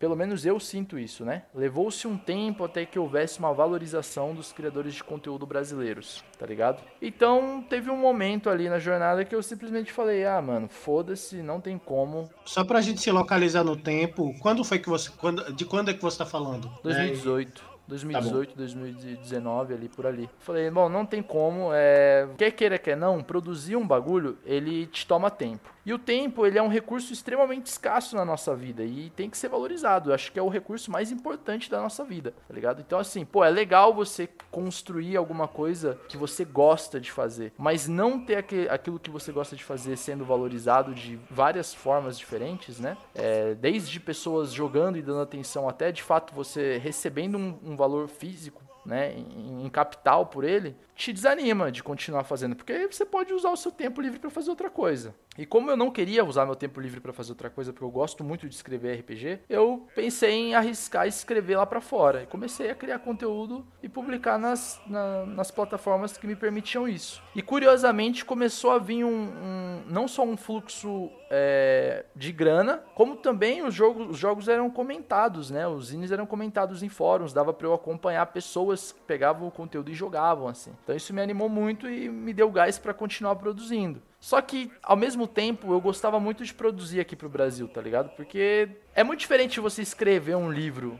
pelo menos eu sinto isso, né? Levou-se um tempo até que houvesse uma valorização dos criadores de conteúdo brasileiros, tá ligado? Então, teve um momento ali na jornada que eu simplesmente falei: "Ah, mano, foda-se, não tem como". Só pra gente se localizar no tempo, quando foi que você quando, de quando é que você tá falando? 2018. É... 2018, tá 2019, ali por ali. Falei, bom, não tem como, é... quer queira, quer não, produzir um bagulho, ele te toma tempo. E o tempo, ele é um recurso extremamente escasso na nossa vida e tem que ser valorizado. Eu acho que é o recurso mais importante da nossa vida, tá ligado? Então, assim, pô, é legal você construir alguma coisa que você gosta de fazer, mas não ter aquilo que você gosta de fazer sendo valorizado de várias formas diferentes, né? É, desde pessoas jogando e dando atenção até, de fato, você recebendo um, um valor físico né, em, em, capital por ele, te desanima de continuar fazendo, porque você pode usar o seu tempo livre para fazer outra coisa. E como eu não queria usar meu tempo livre para fazer outra coisa, porque eu gosto muito de escrever RPG, eu pensei em arriscar escrever lá para fora. E comecei a criar conteúdo e publicar nas, na, nas plataformas que me permitiam isso. E curiosamente começou a vir um, um não só um fluxo é, de grana, como também os jogos, os jogos eram comentados, né? Os zines eram comentados em fóruns, dava para eu acompanhar pessoas que pegavam o conteúdo e jogavam assim. Então isso me animou muito e me deu gás para continuar produzindo. Só que, ao mesmo tempo, eu gostava muito de produzir aqui pro Brasil, tá ligado? Porque é muito diferente você escrever um livro,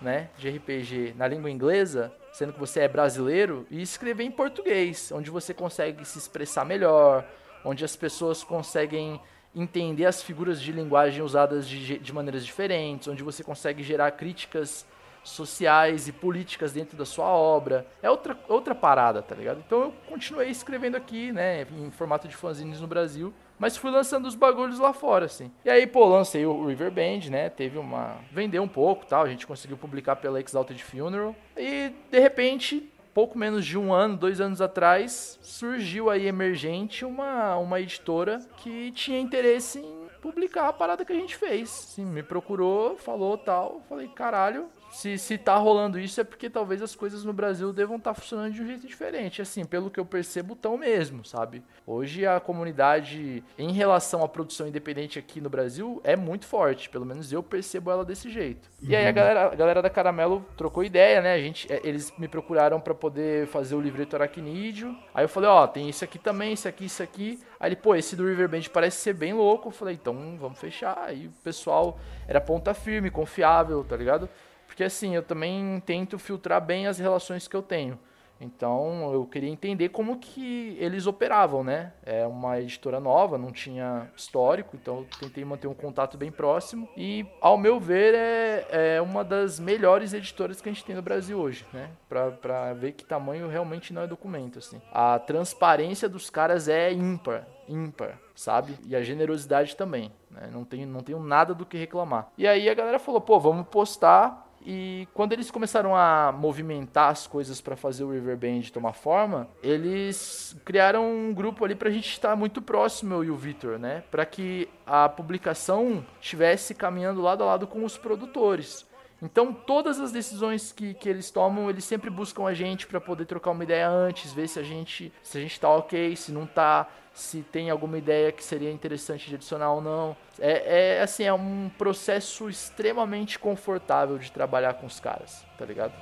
né, de RPG na língua inglesa, sendo que você é brasileiro, e escrever em português, onde você consegue se expressar melhor, onde as pessoas conseguem entender as figuras de linguagem usadas de, de maneiras diferentes, onde você consegue gerar críticas sociais e políticas dentro da sua obra. É outra, outra parada, tá ligado? Então eu continuei escrevendo aqui, né, em formato de fanzines no Brasil, mas fui lançando os bagulhos lá fora, assim. E aí, pô, lancei o River Band, né, teve uma... vendeu um pouco, tal, a gente conseguiu publicar pela Exalted Funeral, e de repente... Pouco menos de um ano, dois anos atrás, surgiu aí emergente uma, uma editora que tinha interesse em publicar a parada que a gente fez. Sim, me procurou, falou tal. Falei, caralho, se, se tá rolando isso é porque talvez as coisas no Brasil devam estar tá funcionando de um jeito diferente. Assim, pelo que eu percebo, tão mesmo, sabe? Hoje a comunidade, em relação à produção independente aqui no Brasil, é muito forte. Pelo menos eu percebo ela desse jeito. Uhum. E aí a uhum. galera, a galera da Caramelo trocou ideia, né? A gente, é, eles me procuraram para poder fazer o livreto aracnídeo. Aí eu falei, ó, oh, tem isso aqui também, isso aqui, isso aqui. Aí ele, pô, esse do Riverband parece ser bem louco. Eu falei, então vamos fechar. Aí o pessoal era ponta firme, confiável, tá ligado? Porque assim, eu também tento filtrar bem as relações que eu tenho. Então eu queria entender como que eles operavam, né? É uma editora nova, não tinha histórico, então eu tentei manter um contato bem próximo. E, ao meu ver, é, é uma das melhores editoras que a gente tem no Brasil hoje, né? Pra, pra ver que tamanho realmente não é documento, assim. A transparência dos caras é ímpar, ímpar, sabe? E a generosidade também, né? Não tenho, não tenho nada do que reclamar. E aí a galera falou, pô, vamos postar e quando eles começaram a movimentar as coisas para fazer o Riverband tomar forma, eles criaram um grupo ali pra gente estar muito próximo, eu e o Victor, né? Para que a publicação estivesse caminhando lado a lado com os produtores. Então, todas as decisões que, que eles tomam, eles sempre buscam a gente para poder trocar uma ideia antes, ver se a gente se a gente tá ok, se não tá, se tem alguma ideia que seria interessante de adicionar ou não. É, é assim, é um processo extremamente confortável de trabalhar com os caras, tá ligado?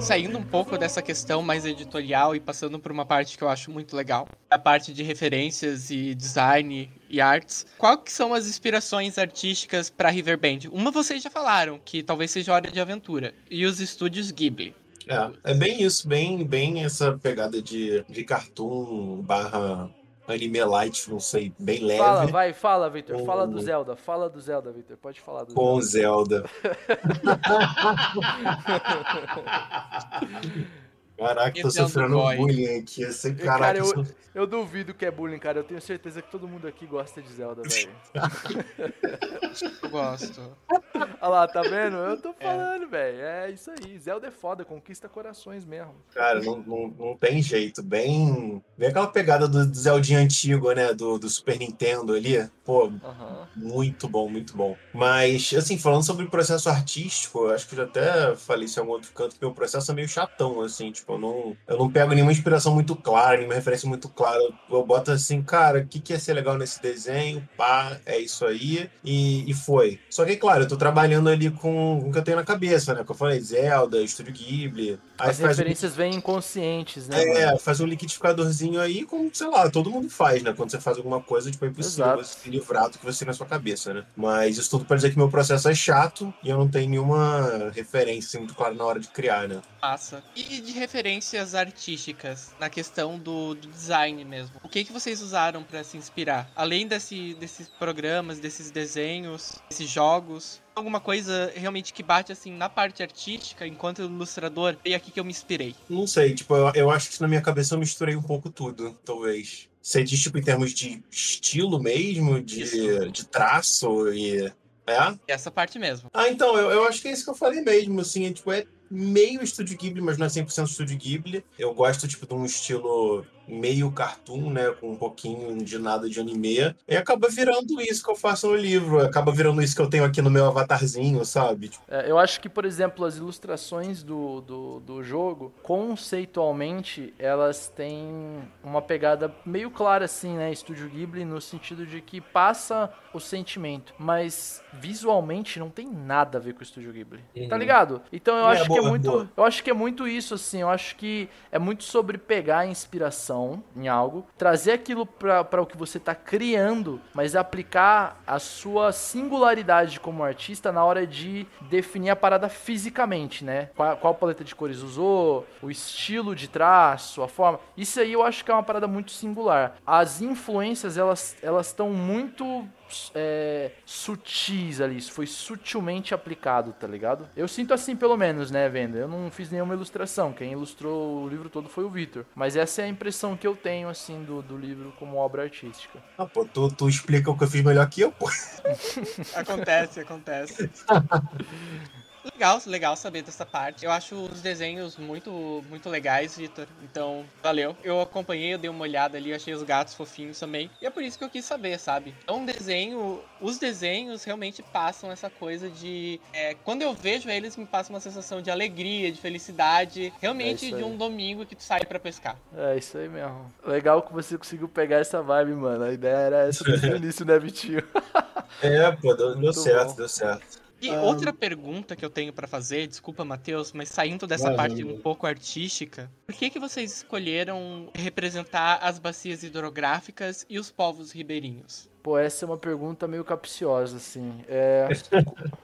Saindo um pouco dessa questão mais editorial e passando por uma parte que eu acho muito legal, a parte de referências e design e artes. Qual que são as inspirações artísticas para Riverband? Uma vocês já falaram, que talvez seja Hora de Aventura, e os estúdios Ghibli. É, é bem isso, bem, bem essa pegada de, de cartoon barra anime light, não sei, bem leve. Fala, vai, fala, Victor. Fala do Zelda. Fala do Zelda, Victor. Pode falar do Com Zelda. [LAUGHS] Caraca, tô sofrendo bullying aqui. Esse, caraca, cara, eu, eu duvido que é bullying, cara. Eu tenho certeza que todo mundo aqui gosta de Zelda, velho. [LAUGHS] eu gosto. [LAUGHS] Olha lá, tá vendo? Eu tô falando, é. velho. É isso aí. Zelda é foda, conquista corações mesmo. Cara, não, não, não tem jeito. Bem. Bem aquela pegada do, do Zeldinho antigo, né? Do, do Super Nintendo ali. Pô, uhum. muito bom, muito bom. Mas, assim, falando sobre o processo artístico, eu acho que eu já até falei isso em algum outro canto, que meu processo é meio chatão, assim. Tipo, eu não, eu não pego nenhuma inspiração muito clara, nenhuma referência muito clara eu boto assim, cara, o que, que ia ser legal nesse desenho? Pá, é isso aí. E, e foi. Só que, claro, eu tô trabalhando ali com, com o que eu tenho na cabeça, né? Que eu falei, Zelda, Estúdio Ghibli. Aí As referências um... vêm inconscientes, né? É, mano? faz um liquidificadorzinho aí, como, sei lá, todo mundo faz, né? Quando você faz alguma coisa, tipo, é impossível Exato. você se livrar do que você tem na sua cabeça, né? Mas isso tudo pra dizer que meu processo é chato e eu não tenho nenhuma referência assim, muito clara na hora de criar, né? Passa. E de referências artísticas, na questão do, do design mesmo. O que que vocês usaram para se inspirar? Além desse, desses programas, desses desenhos, desses jogos, alguma coisa realmente que bate assim na parte artística, enquanto ilustrador, e aqui que eu me inspirei? Não sei, tipo, eu, eu acho que na minha cabeça eu misturei um pouco tudo, talvez. Você diz, tipo, em termos de estilo mesmo, de, de traço e. É? Essa parte mesmo. Ah, então, eu, eu acho que é isso que eu falei mesmo, assim, é, tipo, é meio estúdio Ghibli, mas não é 100% estúdio Ghibli. Eu gosto, tipo, de um estilo meio cartoon, né, com um pouquinho de nada de anime, e acaba virando isso que eu faço no livro, acaba virando isso que eu tenho aqui no meu avatarzinho, sabe? Tipo, é, eu acho que, por exemplo, as ilustrações do, do, do jogo, conceitualmente, elas têm uma pegada meio clara, assim, né, Estúdio Ghibli, no sentido de que passa o sentimento, mas visualmente não tem nada a ver com o Estúdio Ghibli, tá uhum. tá ligado? Então eu é, acho boa, que é muito, boa. eu acho que é muito isso, assim, eu acho que é muito sobre pegar a inspiração em algo, trazer aquilo para o que você está criando, mas aplicar a sua singularidade como artista na hora de definir a parada fisicamente, né? Qual, qual paleta de cores usou, o estilo de traço, a forma. Isso aí eu acho que é uma parada muito singular. As influências, elas estão muito é, sutis ali, isso foi sutilmente aplicado, tá ligado? Eu sinto assim, pelo menos, né, venda? Eu não fiz nenhuma ilustração, quem ilustrou o livro todo foi o Victor. Mas essa é a impressão que eu tenho, assim, do, do livro como obra artística. Ah, pô, tu, tu explica o que eu fiz melhor que eu, pô. [LAUGHS] acontece, acontece. [LAUGHS] Legal, legal saber dessa parte. Eu acho os desenhos muito, muito legais, Vitor. Então, valeu. Eu acompanhei, eu dei uma olhada ali, achei os gatos fofinhos também. E é por isso que eu quis saber, sabe? Então, um desenho, os desenhos realmente passam essa coisa de. É, quando eu vejo eles, me passa uma sensação de alegria, de felicidade. Realmente é de um domingo que tu sai para pescar. É isso aí mesmo. Legal que você conseguiu pegar essa vibe, mano. A ideia era essa desde o [LAUGHS] início, né, Vitinho? é, pô, deu, deu certo, bom. deu certo. E ah, outra pergunta que eu tenho para fazer, desculpa, Matheus, mas saindo dessa parte um pouco artística, por que que vocês escolheram representar as bacias hidrográficas e os povos ribeirinhos? Pô, essa é uma pergunta meio capciosa, assim. É,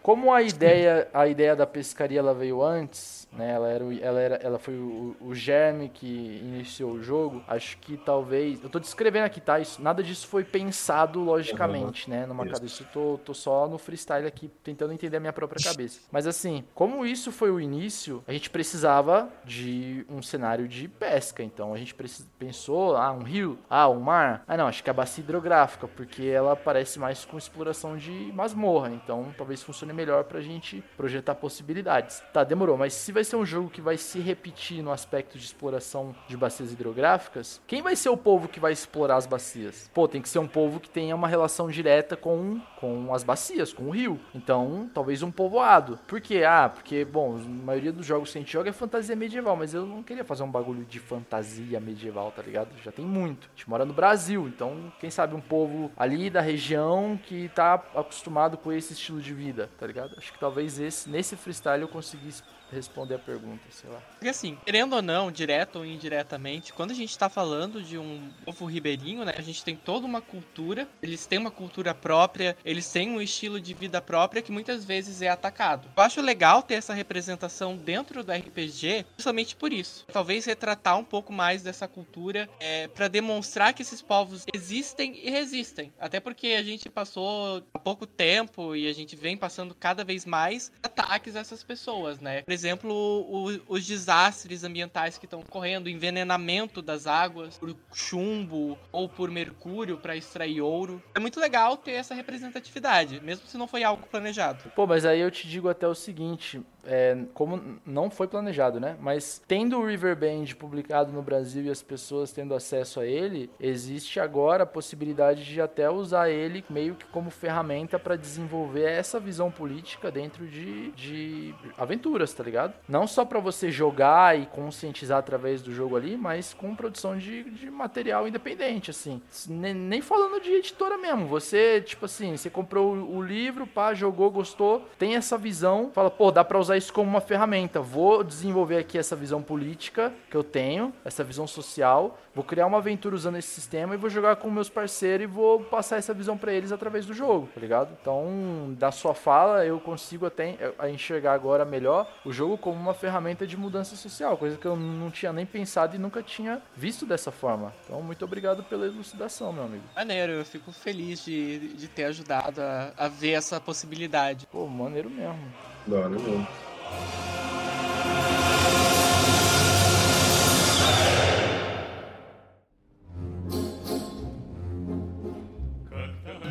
como a ideia, a ideia da pescaria ela veio antes, né? Ela, era, ela, era, ela foi o, o germe que iniciou o jogo. Acho que talvez. Eu tô descrevendo aqui, tá? Isso, nada disso foi pensado logicamente, uhum. né? Numa cabeça. Eu tô, tô só no freestyle aqui, tentando entender a minha própria cabeça. Mas assim, como isso foi o início, a gente precisava de um cenário de pesca. Então a gente pensou, ah, um rio, ah, um mar. Ah, não, acho que é a bacia hidrográfica, porque ela parece mais com exploração de masmorra. Então talvez funcione melhor pra gente projetar possibilidades. Tá, demorou, mas se vai ser um jogo que vai se repetir no aspecto de exploração de bacias hidrográficas, quem vai ser o povo que vai explorar as bacias? Pô, tem que ser um povo que tenha uma relação direta com, com as bacias, com o rio. Então, talvez um povoado. Por quê? Ah, porque, bom, a maioria dos jogos que a gente joga é fantasia medieval, mas eu não queria fazer um bagulho de fantasia medieval, tá ligado? Já tem muito. A gente mora no Brasil, então, quem sabe um povo ali da região que tá acostumado com esse estilo de vida, tá ligado? Acho que talvez esse, nesse freestyle eu conseguisse responder a pergunta, sei lá. Porque assim, querendo ou não, direto ou indiretamente, quando a gente tá falando de um povo ribeirinho, né, a gente tem toda uma cultura, eles têm uma cultura própria, eles têm um estilo de vida própria que muitas vezes é atacado. Eu acho legal ter essa representação dentro do RPG, justamente por isso. Talvez retratar um pouco mais dessa cultura é, para demonstrar que esses povos existem e resistem. Até porque a gente passou há pouco tempo e a gente vem passando cada vez mais ataques a essas pessoas, né? Por exemplo, o, os desastres ambientais que estão ocorrendo, envenenamento das águas por chumbo ou por mercúrio para extrair ouro. É muito legal ter essa representatividade, mesmo se não foi algo planejado. Pô, mas aí eu te digo até o seguinte: é, como não foi planejado, né? Mas tendo o Riverband publicado no Brasil e as pessoas tendo acesso a ele, existe agora a possibilidade de até usar ele meio que como ferramenta para desenvolver essa visão política dentro de, de aventuras, tá ligado? Não só para você jogar e conscientizar através do jogo ali, mas com produção de, de material independente, assim. Nem, nem falando de editora mesmo. Você, tipo assim, você comprou o, livro, pá, jogou, gostou, tem essa visão, fala, pô, dá pra usar isso como uma ferramenta. Vou desenvolver aqui essa visão política que eu tenho, essa visão social, vou criar uma aventura usando esse sistema e vou jogar com meus parceiros e vou passar essa visão para eles através do jogo, tá ligado? Então, da sua fala, eu consigo até enxergar agora melhor o jogo como uma ferramenta de mudança social, coisa que eu não tinha nem pensado e nunca tinha visto dessa forma. Então, muito obrigado pela elucidação, meu amigo. Maneiro, eu fico feliz de, de ter ajudado a, a ver essa possibilidade. Pô, maneiro mesmo. Da hora mesmo.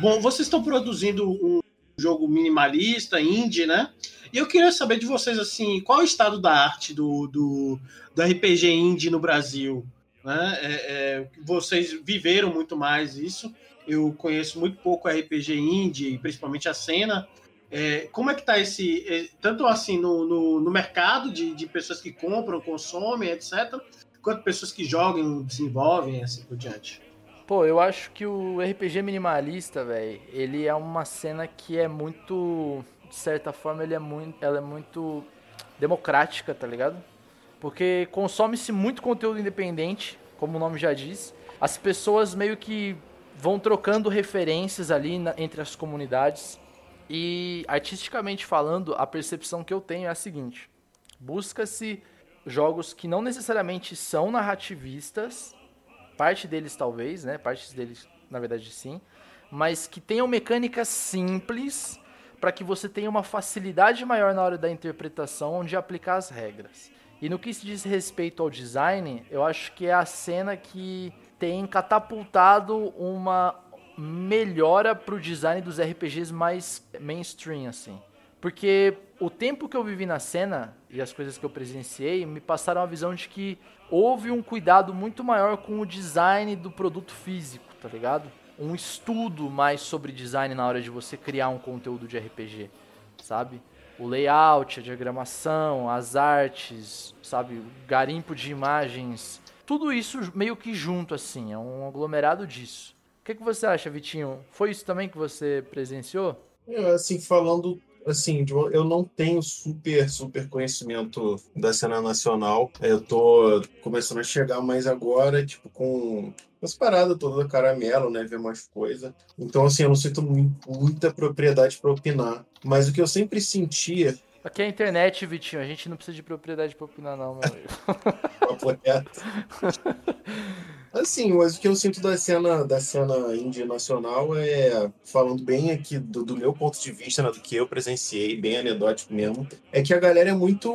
Bom, vocês estão produzindo um jogo minimalista, indie, né? E eu queria saber de vocês, assim, qual é o estado da arte do, do, do RPG indie no Brasil? Né? É, é, vocês viveram muito mais isso. Eu conheço muito pouco RPG indie, principalmente a cena. É, como é que está esse, é, tanto assim no, no, no mercado de, de, pessoas que compram, consomem, etc., quanto pessoas que jogam, desenvolvem, assim por diante? Pô, eu acho que o RPG minimalista, velho, ele é uma cena que é muito, de certa forma, ele é muito, ela é muito democrática, tá ligado? Porque consome-se muito conteúdo independente, como o nome já diz. As pessoas meio que vão trocando referências ali na, entre as comunidades. E artisticamente falando, a percepção que eu tenho é a seguinte: busca-se jogos que não necessariamente são narrativistas, parte deles talvez, né? Partes deles, na verdade, sim, mas que tenham mecânicas simples para que você tenha uma facilidade maior na hora da interpretação onde aplicar as regras. E no que se diz respeito ao design, eu acho que é a cena que tem catapultado uma melhora pro design dos RPGs mais mainstream, assim. Porque o tempo que eu vivi na cena e as coisas que eu presenciei me passaram a visão de que houve um cuidado muito maior com o design do produto físico, tá ligado? Um estudo mais sobre design na hora de você criar um conteúdo de RPG, sabe? O layout, a diagramação, as artes, sabe? O garimpo de imagens, tudo isso meio que junto, assim, é um aglomerado disso. O que, que você acha, Vitinho? Foi isso também que você presenciou? É, assim, falando assim, eu não tenho super, super conhecimento da cena nacional. Eu tô começando a chegar mais agora, tipo, com as paradas todas da caramelo, né? Ver mais coisa. Então, assim, eu não sinto muita propriedade para opinar. Mas o que eu sempre sentia. Aqui é a internet, Vitinho. A gente não precisa de propriedade para opinar, não, meu [LAUGHS] amigo. [LAUGHS] Assim, mas o que eu sinto da cena da cena indie nacional é, falando bem aqui do, do meu ponto de vista, né, do que eu presenciei, bem anedótico mesmo, é que a galera é muito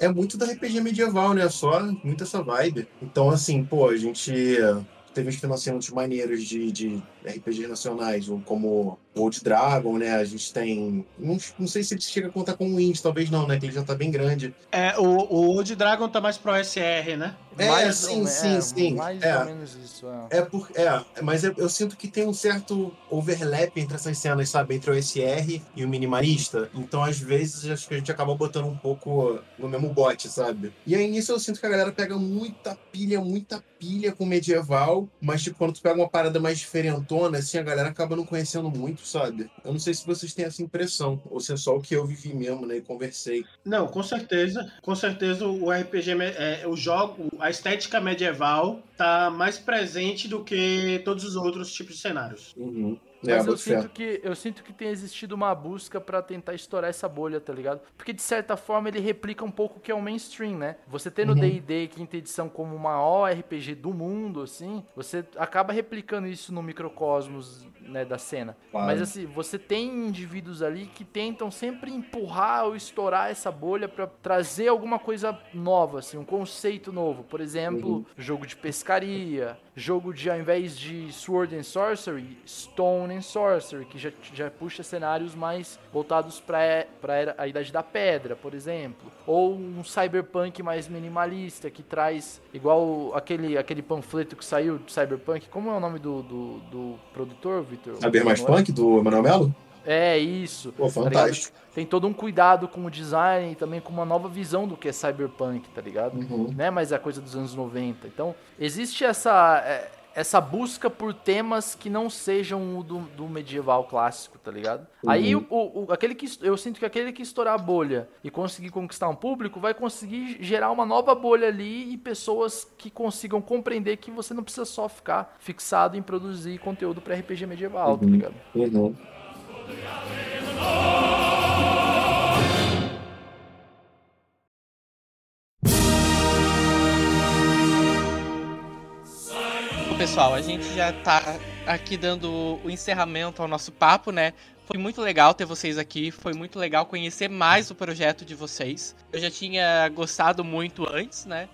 é muito da RPG medieval, né? Só muito essa vibe. Então, assim, pô, a gente teve uns financiamentos maneiros de, de RPGs nacionais, como Old Dragon, né? A gente tem. Não, não sei se ele chega a contar com o Indie, talvez não, né? Que ele já tá bem grande. É, o, o Old Dragon tá mais pro SR, né? É, mais sim, sim, é, sim. Mais é. ou menos isso, é. É, por, é mas eu, eu, sinto que tem um certo overlap entre essas cenas, sabe? Entre o SR e o minimalista. Então, às vezes, acho que a gente acaba botando um pouco no mesmo bote, sabe? E aí, nisso, eu sinto que a galera pega muita pilha, muita pilha com medieval, mas, tipo, quando tu pega uma parada mais diferentona, assim, a galera acaba não conhecendo muito, sabe? Eu não sei se vocês têm essa impressão, ou se é só o que eu vivi mesmo, né? E conversei. Não, com certeza. Com certeza o RPG, é, o jogo, a estética medieval tá mais presente do que todos os outros tipos de cenários. Uhum. É, Mas eu sinto, que, eu sinto que tem existido uma busca para tentar estourar essa bolha, tá ligado? Porque de certa forma ele replica um pouco o que é o mainstream, né? Você tendo uhum. D&D quinta edição como o maior RPG do mundo, assim, você acaba replicando isso no microcosmos né, da cena. Claro. Mas assim, você tem indivíduos ali que tentam sempre empurrar ou estourar essa bolha para trazer alguma coisa nova, assim, um conceito novo. Por exemplo, uhum. jogo de pescaria, jogo de ao invés de Sword and Sorcery, Stone and Sorcery, que já, já puxa cenários mais voltados para a Idade da Pedra, por exemplo. Ou um cyberpunk mais minimalista, que traz igual aquele, aquele panfleto que saiu do cyberpunk. Como é o nome do, do, do produtor, Victor? Saber Mais Punk, do Emanuel Melo? É, isso. Pô, tá fantástico. Tá tem todo um cuidado com o design e também com uma nova visão do que é cyberpunk, tá ligado? Uhum. Não é mais a coisa dos anos 90. Então, existe essa é, essa busca por temas que não sejam o do, do medieval clássico, tá ligado? Uhum. Aí o, o, aquele que eu sinto que aquele que estourar a bolha e conseguir conquistar um público vai conseguir gerar uma nova bolha ali e pessoas que consigam compreender que você não precisa só ficar fixado em produzir conteúdo para RPG medieval, tá uhum. tá ligado? Uhum. Pessoal, a gente já tá aqui dando o encerramento ao nosso papo, né? Foi muito legal ter vocês aqui, foi muito legal conhecer mais o projeto de vocês. Eu já tinha gostado muito antes, né?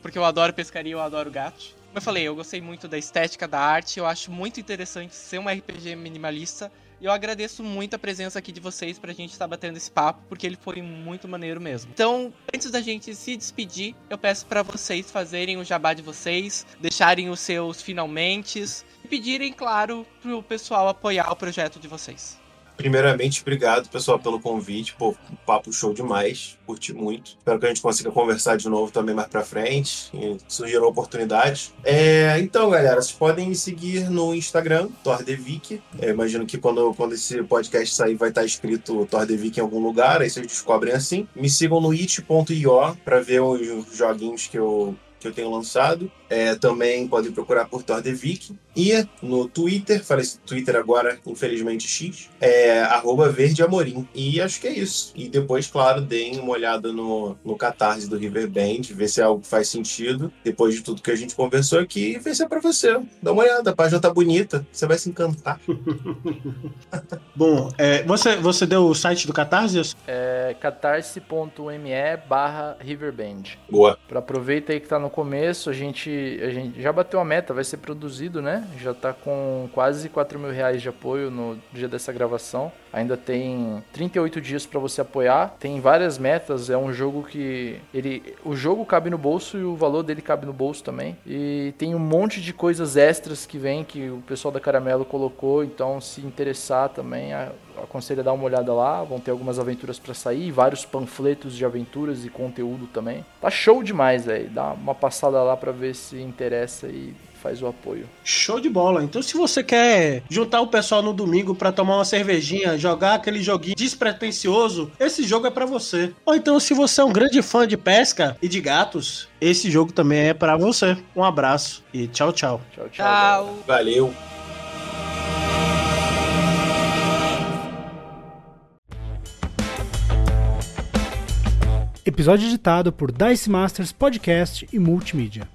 Porque eu adoro pescaria, eu adoro gato. Como eu falei, eu gostei muito da estética da arte, eu acho muito interessante ser um RPG minimalista e eu agradeço muito a presença aqui de vocês pra gente estar batendo esse papo, porque ele foi muito maneiro mesmo. Então, antes da gente se despedir, eu peço para vocês fazerem o jabá de vocês, deixarem os seus finalmente e pedirem, claro, pro pessoal apoiar o projeto de vocês. Primeiramente, obrigado, pessoal, pelo convite. Pô, um papo show demais. Curti muito. Espero que a gente consiga conversar de novo também mais pra frente. Surgiram oportunidades. É, então, galera, vocês podem me seguir no Instagram, Tordevic. É, imagino que quando, quando esse podcast sair vai estar escrito Tordevic em algum lugar. Aí vocês descobrem assim. Me sigam no it.io para ver os joguinhos que eu que eu tenho lançado. É, também podem procurar por Tordevic. E no Twitter, falei Twitter agora, infelizmente X, é arroba Verde Amorim. E acho que é isso. E depois, claro, deem uma olhada no, no Catarse do Riverband, ver se é algo que faz sentido, depois de tudo que a gente conversou aqui, e ver se é pra você. Dá uma olhada, a página tá bonita, você vai se encantar. [LAUGHS] Bom, é, você, você deu o site do Catarse? É catarse.me barra Riverband. Boa. Pra aproveita aí que tá no começo, a gente, a gente já bateu a meta, vai ser produzido, né? Já tá com quase 4 mil reais de apoio no dia dessa gravação. Ainda tem 38 dias para você apoiar. Tem várias metas. É um jogo que ele, o jogo cabe no bolso e o valor dele cabe no bolso também. E tem um monte de coisas extras que vem que o pessoal da Caramelo colocou. Então, se interessar também, aconselho a dar uma olhada lá. Vão ter algumas aventuras para sair, vários panfletos de aventuras e conteúdo também. Tá show demais, velho. Dá uma passada lá para ver se interessa e faz o apoio. Show de bola. Então, se você quer juntar o pessoal no domingo para tomar uma cervejinha, jogar aquele joguinho despretensioso, esse jogo é para você. Ou então, se você é um grande fã de pesca e de gatos, esse jogo também é para você. Um abraço e tchau, tchau. Tchau, tchau. Tchau. Valeu. Episódio editado por Dice Masters Podcast e Multimídia.